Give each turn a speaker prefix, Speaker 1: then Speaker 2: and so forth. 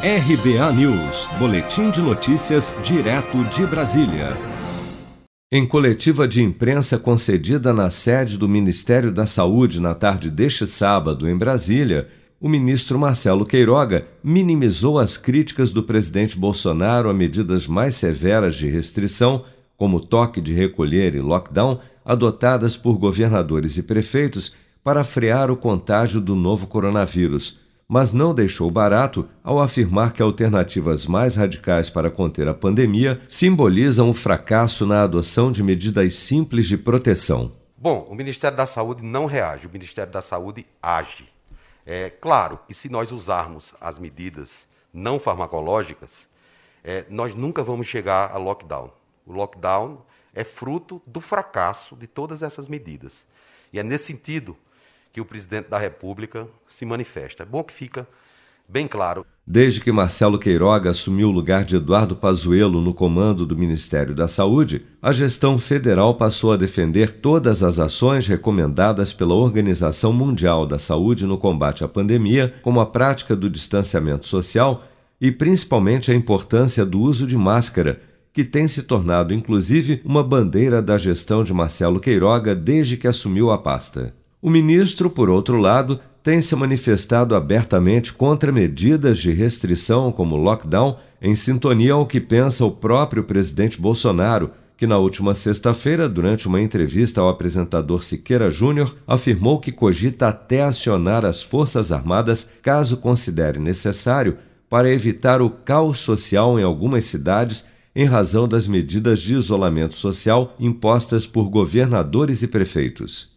Speaker 1: RBA News, Boletim de Notícias, direto de Brasília. Em coletiva de imprensa concedida na sede do Ministério da Saúde na tarde deste sábado, em Brasília, o ministro Marcelo Queiroga minimizou as críticas do presidente Bolsonaro a medidas mais severas de restrição, como toque de recolher e lockdown, adotadas por governadores e prefeitos para frear o contágio do novo coronavírus mas não deixou barato ao afirmar que alternativas mais radicais para conter a pandemia simbolizam o fracasso na adoção de medidas simples de proteção.
Speaker 2: Bom, o Ministério da Saúde não reage, o Ministério da Saúde age. É claro que se nós usarmos as medidas não farmacológicas, é, nós nunca vamos chegar a lockdown. O lockdown é fruto do fracasso de todas essas medidas. E é nesse sentido que o presidente da República se manifesta. É bom que fica bem claro.
Speaker 1: Desde que Marcelo Queiroga assumiu o lugar de Eduardo Pazuello no comando do Ministério da Saúde, a gestão federal passou a defender todas as ações recomendadas pela Organização Mundial da Saúde no combate à pandemia, como a prática do distanciamento social e principalmente a importância do uso de máscara, que tem se tornado inclusive uma bandeira da gestão de Marcelo Queiroga desde que assumiu a pasta. O ministro, por outro lado, tem se manifestado abertamente contra medidas de restrição como lockdown, em sintonia ao que pensa o próprio presidente Bolsonaro, que na última sexta-feira, durante uma entrevista ao apresentador Siqueira Júnior, afirmou que cogita até acionar as Forças Armadas caso considere necessário para evitar o caos social em algumas cidades em razão das medidas de isolamento social impostas por governadores e prefeitos.